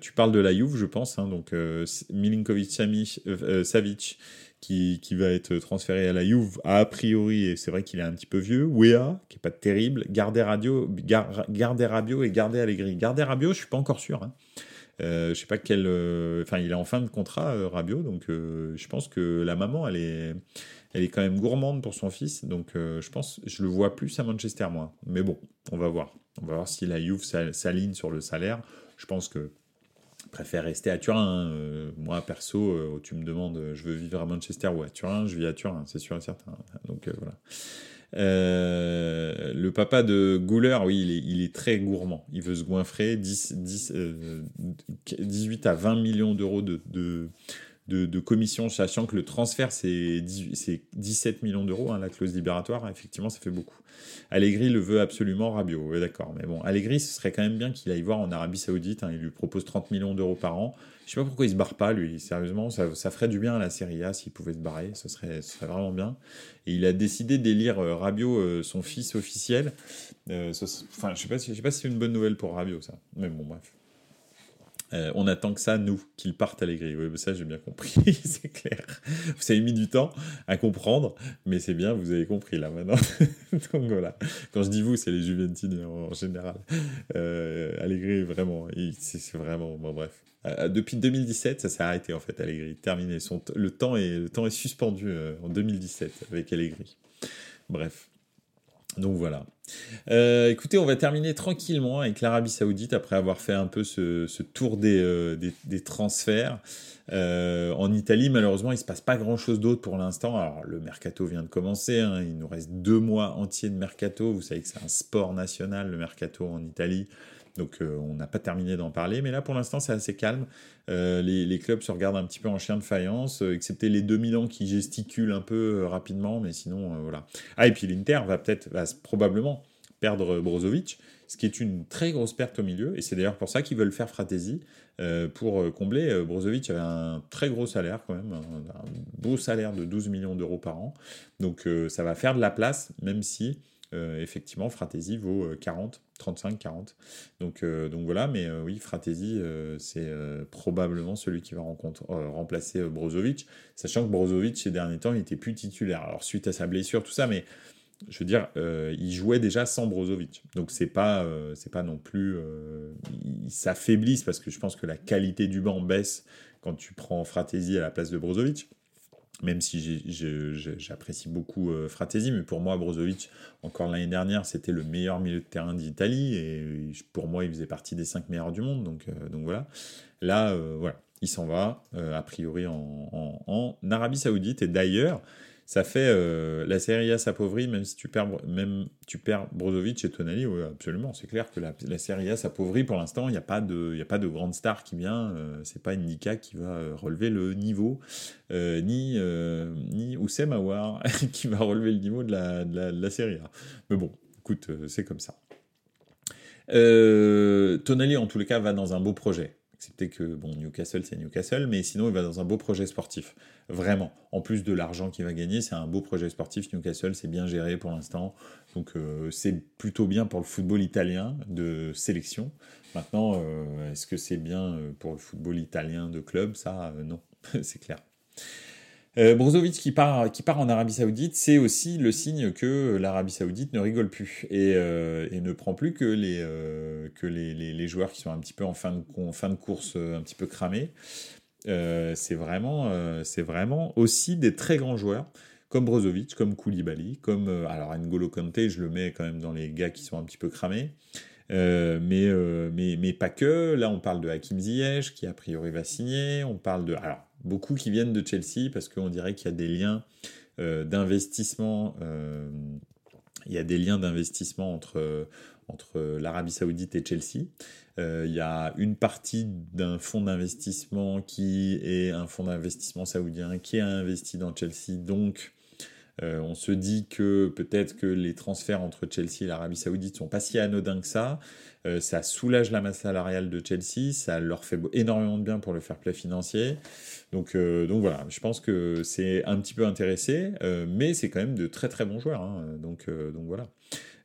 tu parles de la Juve, je pense, hein, donc Milinkovic, Savic, qui, va être transféré à la Juve, a priori, et c'est vrai qu'il est un petit peu vieux, Wea, qui est pas terrible, Gardez Radio, Gardez Rabio et Gardez Allegri. Gardez Rabio, je suis pas encore sûr. Hein. Euh, je sais pas quel. Euh, enfin, il est en fin de contrat, euh, Rabio, donc je pense que la maman, elle est, elle est quand même gourmande pour son fils, donc je pense, je le vois plus à Manchester, moi. Mais bon, on va voir. On va voir si la Juve s'aligne sur le salaire. Je pense que préfère rester à Turin. Hein. Moi, perso, tu me demandes, je veux vivre à Manchester ou à Turin, je vis à Turin, c'est sûr et certain. Donc euh, le papa de Gouler, oui, il est, très gourmand. Il veut se goinfrer 10, 10, 18 à 20 millions d'euros de, de, de, commission, sachant que le transfert, c'est 17 millions d'euros, hein, la clause libératoire. Effectivement, ça fait beaucoup. Allegri le veut absolument, Rabiot, oui, d'accord. Mais bon, Allegri, ce serait quand même bien qu'il aille voir en Arabie Saoudite. Hein, il lui propose 30 millions d'euros par an. Je sais pas pourquoi il se barre pas, lui. Sérieusement, ça, ferait du bien à la Serie A s'il pouvait se barrer. Ce serait, vraiment bien. Et il a décidé d'élire euh, Rabiot, euh, son fils officiel. Euh, enfin, je sais pas, sais pas si c'est une bonne nouvelle pour Rabiot, ça. Mais bon, bref. Euh, on attend que ça, nous, qu'ils partent à l'aigri. Oui, ça, j'ai bien compris, c'est clair. Vous avez mis du temps à comprendre, mais c'est bien, vous avez compris là maintenant. Donc. Quand je dis vous, c'est les Juventini en, général. Euh, Allegri, vraiment, c'est vraiment. Bon, bref. Euh, depuis 2017, ça s'est arrêté en fait, Allegri. Terminé. Le, temps est, le temps est suspendu euh, en 2017 avec Allegri. Bref. Donc voilà. Euh, écoutez, on va terminer tranquillement avec l'Arabie Saoudite après avoir fait un peu ce, tour des, euh, transferts. Euh, en Italie, malheureusement, il se passe pas grand-chose d'autre pour l'instant. Alors, le mercato vient de commencer. Hein. Il nous reste deux mois entiers de mercato. Vous savez que c'est un sport national, le mercato en Italie. Donc euh, on n'a pas terminé d'en parler, mais là pour l'instant c'est assez calme. Euh, les, clubs se regardent un petit peu en chien de faïence, euh, excepté les 2000 ans qui gesticulent un peu rapidement, mais sinon voilà. Ah et puis l'Inter va peut-être, va probablement perdre Brozovic, ce qui est une très grosse perte au milieu, et c'est d'ailleurs pour ça qu'ils veulent faire Fratesi, pour combler. Brozovic avait un très gros salaire quand même, un, beau salaire de 12 millions d'euros par an, donc ça va faire de la place, même si effectivement Fratesi vaut 40 35, 40. Donc, euh, donc voilà, mais euh, oui, Fratesi, euh, c'est probablement celui qui va remplacer Brozovic, sachant que Brozovic, ces derniers temps, il était plus titulaire. Alors, suite à sa blessure, tout ça, mais je veux dire, il jouait déjà sans Brozovic. Donc, c'est pas, pas non plus. il s'affaiblisse parce que je pense que la qualité du banc baisse quand tu prends Fratesi à la place de Brozovic même si j'apprécie beaucoup euh, Fratesi, mais pour moi, Brozovic, encore l'année dernière, c'était le meilleur milieu de terrain d'Italie, et pour moi, il faisait partie des cinq meilleurs du monde, donc, euh, voilà. Là, euh, voilà, il s'en va, a priori en, en, Arabie Saoudite, et d'ailleurs, ça fait euh, la Serie A s'appauvrit, même si tu perds, même Brozovic et Tonali, oui, absolument. C'est clair que la, la Serie A s'appauvrit pour l'instant. Il n'y a pas de, grande star qui vient. Euh, c'est pas Indika qui va euh, relever le niveau, ni ni Oussem qui va relever le niveau de la, de A. Mais bon, écoute, c'est comme ça. Tonali, en tous les cas, va dans un beau projet. Excepté que, bon, Newcastle, c'est Newcastle, mais sinon, il va dans un beau projet sportif. Vraiment. En plus de l'argent qu'il va gagner, c'est un beau projet sportif. Newcastle, c'est bien géré pour l'instant. Donc, euh, c'est plutôt bien pour le football italien de sélection. Maintenant, euh, est-ce que c'est bien euh, pour le football italien de club? Ça, non, c'est clair. Euh, Brozovic qui part, qui part en Arabie Saoudite, c'est aussi le signe que l'Arabie Saoudite ne rigole plus et, euh, ne prend plus que, les, euh, que les, joueurs qui sont un petit peu en fin de, fin de course, un petit peu cramés. C'est vraiment, vraiment aussi des très grands joueurs comme Brozovic, comme Koulibaly, comme alors N'Golo Kanté, je le mets quand même dans les gars qui sont un petit peu cramés. Mais, mais, mais pas que. Là, on parle de Hakim Ziyech qui a priori va signer. On parle de alors beaucoup qui viennent de Chelsea parce qu'on dirait qu'il y a des liens euh, d'investissement euh, il y a des liens d'investissement entre, entre l'Arabie saoudite et Chelsea. il y a une partie d'un fonds d'investissement qui est un fonds d'investissement saoudien qui a investi dans Chelsea, donc euh, on se dit que peut-être que les transferts entre Chelsea et l'Arabie Saoudite sont pas si anodins que ça. Euh, ça soulage la masse salariale de Chelsea, ça leur fait énormément de bien pour le fair play financier. Donc, euh, donc voilà, je pense que c'est un petit peu intéressé, mais c'est quand même de très très bons joueurs. Hein. donc, donc voilà.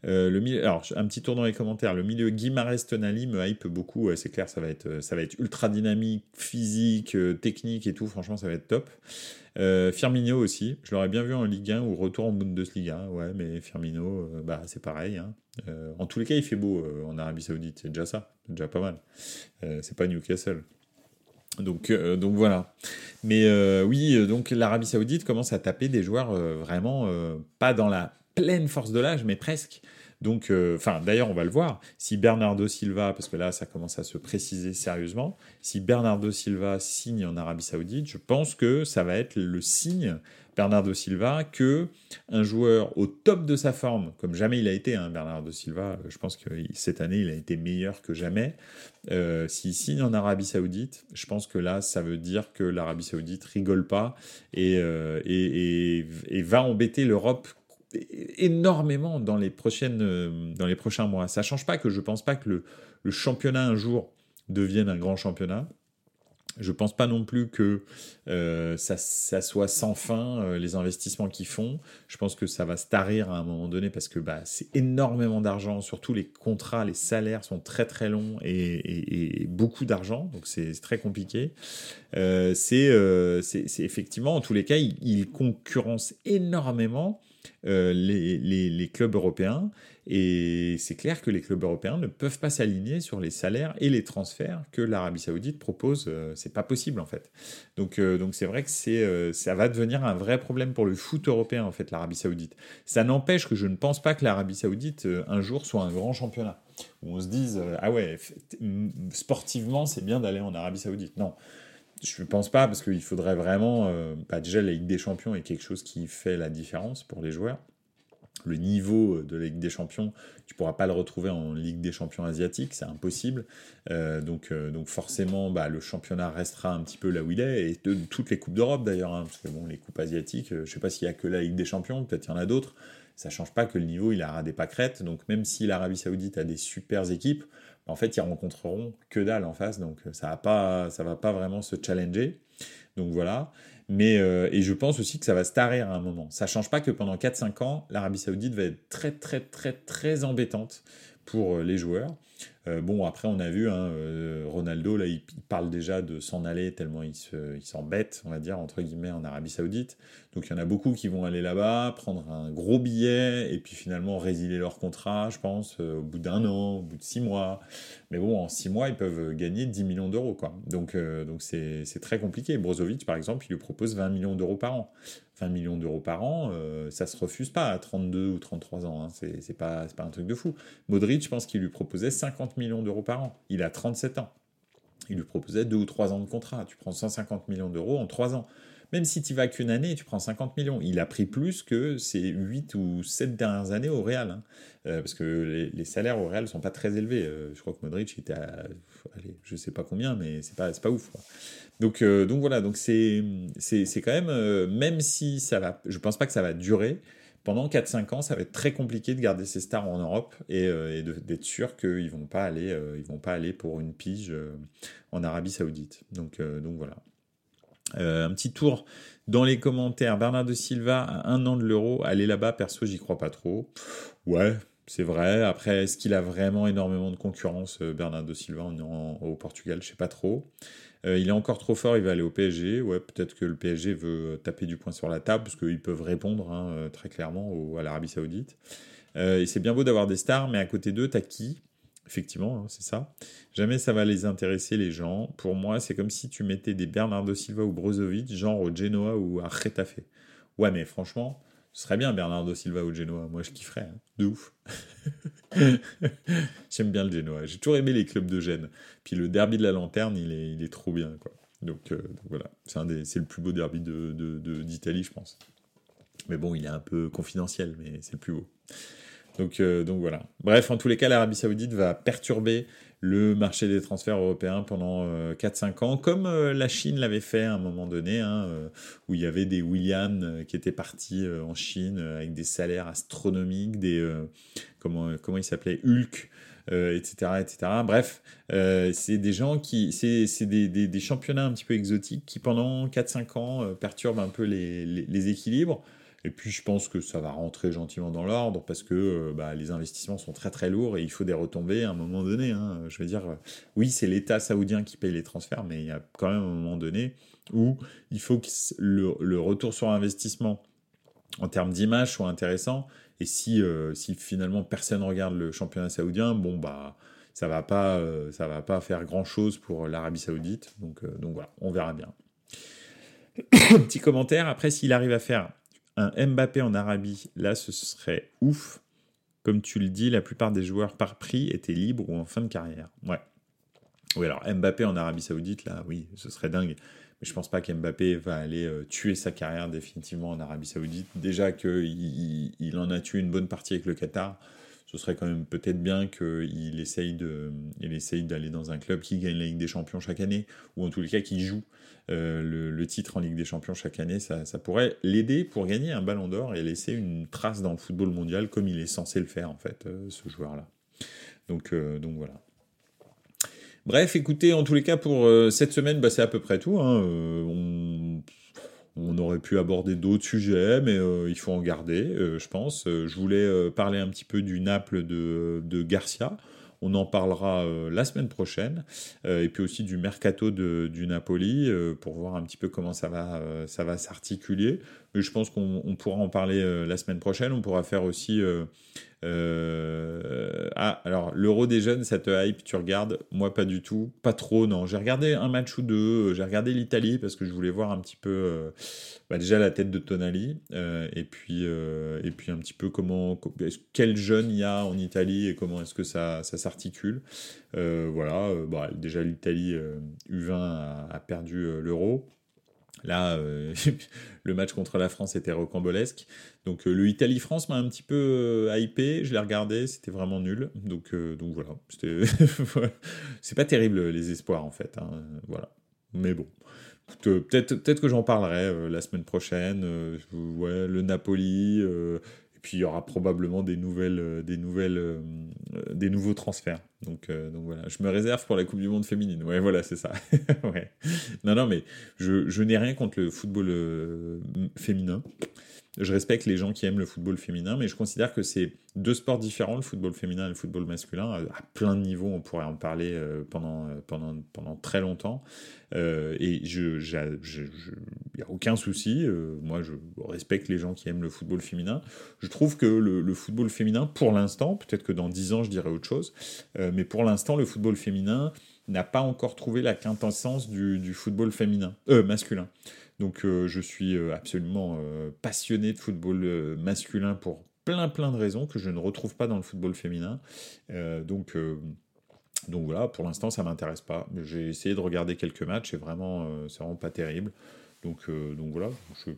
Le milieu, alors un petit tour dans les commentaires. Le milieu Guimarães Tonali me hype beaucoup. c'est clair, ça va être ça va être ultra dynamique, physique, technique et tout. Franchement, ça va être top. Euh, Firmino aussi, je l'aurais bien vu en Ligue 1 ou retour en Bundesliga, ouais, mais Firmino, euh, bah, c'est pareil. Hein. Euh, en tous les cas, il fait beau en Arabie Saoudite, c'est déjà ça, c'est déjà pas mal. c'est pas Newcastle. Donc, donc voilà. Mais oui, donc l'Arabie Saoudite commence à taper des joueurs vraiment pas dans la pleine force de l'âge, mais presque. Donc, euh, enfin, d'ailleurs, on va le voir. Si Bernardo Silva, parce que là, ça commence à se préciser sérieusement, si Bernardo Silva signe en Arabie Saoudite, je pense que ça va être le signe, Bernardo Silva, que un joueur au top de sa forme, comme jamais il a été, hein, Bernardo Silva, je pense que cette année, il a été meilleur que jamais. Euh, S'il signe en Arabie Saoudite, je pense que là, ça veut dire que l'Arabie Saoudite rigole pas et, euh, et va embêter l'Europe énormément dans les, prochaines, euh, dans les prochains mois. Ça ne change pas que je ne pense pas que le, championnat un jour devienne un grand championnat. Je ne pense pas non plus que euh, ça, soit sans fin, euh, les investissements qu'ils font. Je pense que ça va se tarir à un moment donné parce que bah, c'est énormément d'argent. Surtout les contrats, les salaires sont très très longs et, beaucoup d'argent. Donc c'est très compliqué. Euh, c'est effectivement, en tous les cas, ils il concurrencent énormément euh, les, les, clubs européens. Et c'est clair que les clubs européens ne peuvent pas s'aligner sur les salaires et les transferts que l'Arabie Saoudite propose. Euh, c'est pas possible en fait. Donc euh, donc c'est vrai que c'est ça va devenir un vrai problème pour le foot européen en fait l'Arabie Saoudite. Ça n'empêche que je ne pense pas que l'Arabie Saoudite un jour soit un grand championnat où on se dise ah ouais sportivement c'est bien d'aller en Arabie Saoudite. Non. Je ne pense pas, parce qu'il faudrait vraiment. Euh, bah, déjà, la Ligue des Champions est quelque chose qui fait la différence pour les joueurs. Le niveau de la Ligue des Champions, tu ne pourras pas le retrouver en Ligue des Champions asiatique, c'est impossible. Euh, donc, euh, donc forcément, bah, le championnat restera un petit peu là où il est, et toutes les coupes d'Europe d'ailleurs, hein, parce que bon, les coupes asiatiques, je ne sais pas s'il n'y a que la Ligue des Champions, peut-être il y en a d'autres, ça ne change pas que le niveau il a des pâquerettes. Donc même si l'Arabie Saoudite a des super équipes, en fait, ils rencontreront que dalle en face, donc ça va pas, ça va pas vraiment se challenger. Donc voilà. Mais, euh, et je pense aussi que ça va se tarir à un moment. Ça change pas que pendant 4-5 ans, l'Arabie Saoudite va être très, très, très, très embêtante pour euh, les joueurs. Euh, bon, après, on a vu, hein, euh, Ronaldo, là, il, parle déjà de s'en aller tellement il s'embête, on va dire, entre guillemets, en Arabie Saoudite. Donc, il y en a beaucoup qui vont aller là-bas, prendre un gros billet, et puis finalement résilier leur contrat, je pense, euh, au bout d'un an, au bout de six mois. Mais bon, en six mois, ils peuvent gagner 10 millions d'euros, quoi. Donc, donc c'est très compliqué. Brozovic, par exemple, il lui propose 20 millions d'euros par an. 20 millions d'euros par an, ça se refuse pas à 32 ou 33 ans. Hein. C'est pas, pas un truc de fou. Modric, je pense qu'il lui proposait 50 millions d'euros par an. Il a 37 ans. Il lui proposait 2 ou 3 ans de contrat. Tu prends 150 millions d'euros en 3 ans. Même si tu vas qu'une année, tu prends 50 millions. Il a pris plus que ces 8 ou 7 dernières années au Real. Hein. Euh, parce que les, salaires au Real sont pas très élevés. Euh, je crois que Modric était à, allez, je sais pas combien, mais c'est pas, pas ouf. Donc, euh, donc voilà, donc c'est, quand même, même si ça va, je pense pas que ça va durer, pendant 4-5 ans, ça va être très compliqué de garder ces stars en Europe et, et d'être sûr qu'ils vont ils vont pas aller pour une pige en Arabie Saoudite. Donc, donc voilà. Euh, un petit tour dans les commentaires. Bernardo Silva à un an de l'euro. Aller là-bas, perso, j'y crois pas trop. Ouais, c'est vrai. Après, est-ce qu'il a vraiment énormément de concurrence, euh, Bernardo Silva, au Portugal? Je sais pas trop. Euh, il est encore trop fort, il va aller au PSG. Ouais, peut-être que le PSG veut taper du poing sur la table, parce qu'ils peuvent répondre hein, très clairement à l'Arabie Saoudite. et c'est bien beau d'avoir des stars, mais à côté d'eux, t'as qui? Effectivement, hein, c'est ça. Jamais ça va les intéresser, les gens. Pour moi, c'est comme si tu mettais des Bernardo Silva ou Brozovic, genre au Genoa ou à Retafe. Ouais, mais franchement, ce serait bien Bernardo Silva au Genoa. Moi, je kifferais. Hein. De ouf. J'aime bien le Genoa. J'ai toujours aimé les clubs de Gênes. Puis le derby de la lanterne, il est, il est trop bien. Quoi. Donc, euh, voilà. C'est le plus beau derby d'Italie, de, de, je pense. Mais bon, il est un peu confidentiel, mais c'est le plus beau. Donc, donc voilà. Bref, en tous les cas, l'Arabie Saoudite va perturber le marché des transferts européens pendant 4-5 ans, comme la Chine l'avait fait à un moment donné, hein, où il y avait des Williams qui étaient partis en Chine avec des salaires astronomiques, des comment comment il s'appelait Hulk. etc., etc. Bref, c'est des gens qui, c'est des, des, des, championnats un petit peu exotiques qui pendant 4-5 ans perturbent un peu les, les équilibres. Et puis je pense que ça va rentrer gentiment dans l'ordre parce que euh, bah, les investissements sont très très lourds et il faut des retombées à un moment donné. Hein. Je veux dire, euh, oui, c'est l'État saoudien qui paye les transferts, mais il y a quand même un moment donné où il faut que le, retour sur investissement en termes d'image soit intéressant. Et si, euh, si finalement personne regarde le championnat saoudien, bon bah ça va pas ça va pas faire grand chose pour l'Arabie Saoudite. Donc voilà, on verra bien. Petit commentaire après s'il arrive à faire un Mbappé en Arabie, là, ce serait ouf. Comme tu le dis, la plupart des joueurs par prix étaient libres ou en fin de carrière. Ouais. Oui, alors Mbappé en Arabie Saoudite, là, oui, ce serait dingue. Mais je pense pas qu'Mbappé va aller euh, tuer sa carrière définitivement en Arabie Saoudite. Déjà qu'il il en a tué une bonne partie avec le Qatar. Ce serait quand même peut-être bien qu'il essaye, de, il essaye d'aller dans un club qui gagne la Ligue des Champions chaque année, ou en tous les cas qui joue euh, le, titre en Ligue des Champions chaque année, ça, pourrait l'aider pour gagner un ballon d'or et laisser une trace dans le football mondial comme il est censé le faire en fait, euh, ce joueur-là. Donc, euh, donc voilà. Bref, écoutez, en tous les cas, pour cette semaine, bah, c'est à peu près tout. Hein. Aurait pu aborder d'autres sujets, mais il faut en garder, je pense. je voulais parler un petit peu du Naples de, Garcia. On en parlera euh, la semaine prochaine. Euh, et puis aussi du mercato de, du Napoli euh, pour voir un petit peu comment ça va, ça va s'articuler. Mais je pense qu'on pourra en parler la semaine prochaine. On pourra faire aussi euh... Ah, alors, l'Euro des jeunes, ça te hype, tu regardes Moi, pas du tout. Pas trop, non. J'ai regardé un match ou deux. J'ai regardé l'Italie parce que je voulais voir un petit peu, euh, bah, déjà la tête de Tonali. Euh, et, puis, euh, et puis, un petit peu comment, quel jeune il y a en Italie et comment est-ce que ça, ça s'articule. voilà. Bah, déjà, l'Italie U20 a, a perdu l'Euro. Là, euh, le match contre la France était rocambolesque. Donc euh, le Italie-France m'a un petit peu euh, hypé. Je l'ai regardé, c'était vraiment nul. Donc, donc voilà, c'est pas terrible les espoirs en fait. Hein. Voilà. Mais bon, peut-être peut que j'en parlerai la semaine prochaine. ouais, le Napoli puis il y aura probablement des nouvelles, euh, des nouvelles, euh, des nouveaux transferts. Donc, euh, donc voilà, je me réserve pour la Coupe du Monde féminine. Ouais, voilà, c'est ça. Non, non, mais je, je n'ai rien contre le football féminin. Je respecte les gens qui aiment le football féminin, mais je considère que c'est deux sports différents, le football féminin et le football masculin. À plein de niveaux, on pourrait en parler pendant, pendant, pendant très longtemps. Euh, et je, il n'y a aucun souci. Euh, moi, je respecte les gens qui aiment le football féminin. Je trouve que le, football féminin, pour l'instant, peut-être que dans 10 ans, je dirais autre chose, euh, mais pour l'instant, le football féminin n'a pas encore trouvé la quintessence du, du football féminin, masculin. Donc, je suis absolument passionné de football masculin pour plein plein de raisons que je ne retrouve pas dans le football féminin. donc donc voilà, pour l'instant, ça m'intéresse pas. J'ai essayé de regarder quelques matchs et vraiment, euh, c'est vraiment pas terrible. Donc, euh, donc voilà,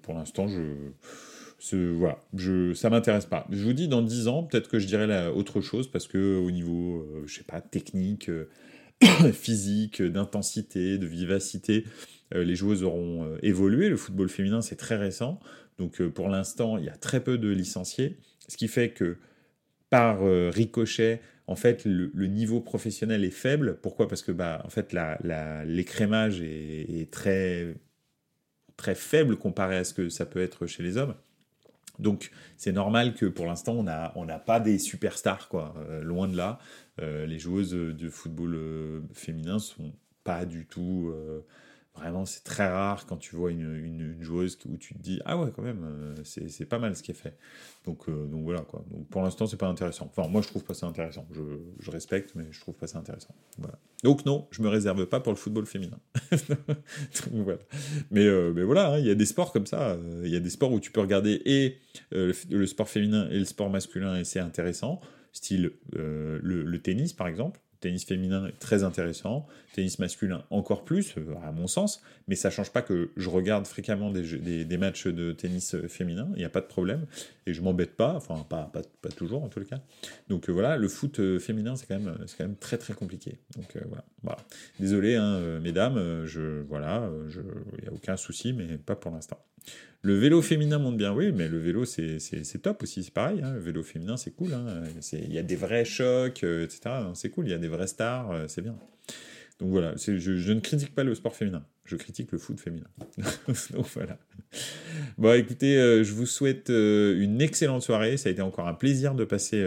pour l'instant, je, voilà, je, ça m'intéresse pas. Je vous dis, dans 10 ans, peut-être que je dirai autre chose parce que au niveau, euh, je sais pas, technique, physique, d'intensité, de vivacité, les joueuses auront évolué. Le football féminin, c'est très récent. Donc pour l'instant, il y a très peu de licenciés. Ce qui fait que par ricochet, en fait, le, niveau professionnel est faible. Pourquoi? Parce que bah, en fait, l'écrémage est, très, très faible comparé à ce que ça peut être chez les hommes. Donc, c'est normal que pour l'instant, on n'a pas des superstars, quoi. Euh, loin de là. Euh, les joueuses de football euh, féminin sont pas du tout Vraiment, c'est très rare quand tu vois une, joueuse où tu te dis Ah ouais, quand même, euh, c'est pas mal ce qui est fait. Donc, euh, donc voilà quoi. Pour l'instant, c'est pas intéressant. Enfin, moi, je trouve pas ça intéressant. Je, je, respecte, mais je trouve pas ça intéressant. Donc non, je me réserve pas pour le football féminin. Mais, euh, mais voilà, hein, il y a des sports comme ça. Il y a des sports où tu peux regarder et le, sport féminin et le sport masculin et c'est intéressant. Style le, le, tennis, par exemple tennis féminin est très intéressant, tennis masculin encore plus, euh, à mon sens, mais ça change pas que je regarde fréquemment des, des, matchs de tennis euh, féminin, il n'y a pas de problème, et je m'embête pas, enfin pas, pas, pas, toujours en tout cas. Donc voilà, le foot féminin c'est quand, même, quand même très très compliqué. Donc voilà, Désolé, hein, mesdames, je, voilà, il n'y a aucun souci, mais pas pour l'instant. Le vélo féminin monte bien, oui, mais le vélo, c'est top aussi, c'est pareil. Hein. Le vélo féminin, c'est cool. Hein. Il y a des vrais chocs, euh, etc. C'est cool, il y a des vraies euh, c'est bien. Donc voilà, je, je, ne critique pas le sport féminin, je critique le foot féminin. Voilà. Bon, écoutez, euh, je vous souhaite une excellente soirée. Ça a été encore un plaisir de passer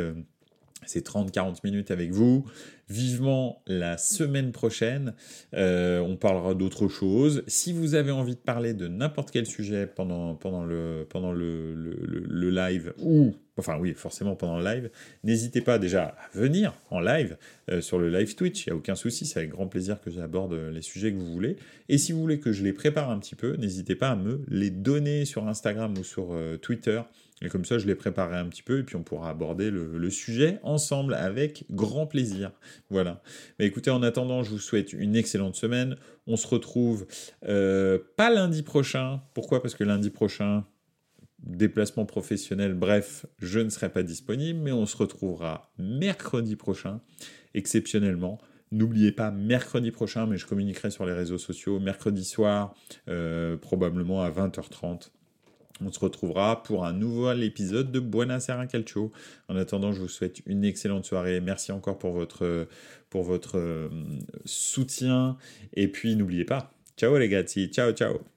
ces 30-40 minutes avec vous. Vivement la semaine prochaine, euh, on parlera d'autres choses. Si vous avez envie de parler de n'importe quel sujet pendant, pendant, le, pendant le, le, live, ou, enfin oui, forcément pendant le live, n'hésitez pas déjà à venir en live euh, sur le live Twitch, il n'y a aucun souci, c'est avec grand plaisir que j'aborde les sujets que vous voulez. Et si vous voulez que je les prépare un petit peu, n'hésitez pas à me les donner sur Instagram ou sur euh, Twitter. Et comme ça, je les préparerai un petit peu et puis on pourra aborder le, sujet ensemble avec grand plaisir. Voilà. Mais écoutez, en attendant, je vous souhaite une excellente semaine. On se retrouve euh, pas lundi prochain. Pourquoi? Parce que lundi prochain, déplacement professionnel, bref, je ne serai pas disponible, mais on se retrouvera mercredi prochain, exceptionnellement. N'oubliez pas, mercredi prochain, mais je communiquerai sur les réseaux sociaux, mercredi soir, euh, probablement à 20h30 on se retrouvera pour un nouvel épisode de Buonasera Calcio. En attendant, je vous souhaite une excellente soirée. Merci encore pour votre, pour votre euh, soutien. Et puis, n'oubliez pas, ciao les gars, ciao, ciao.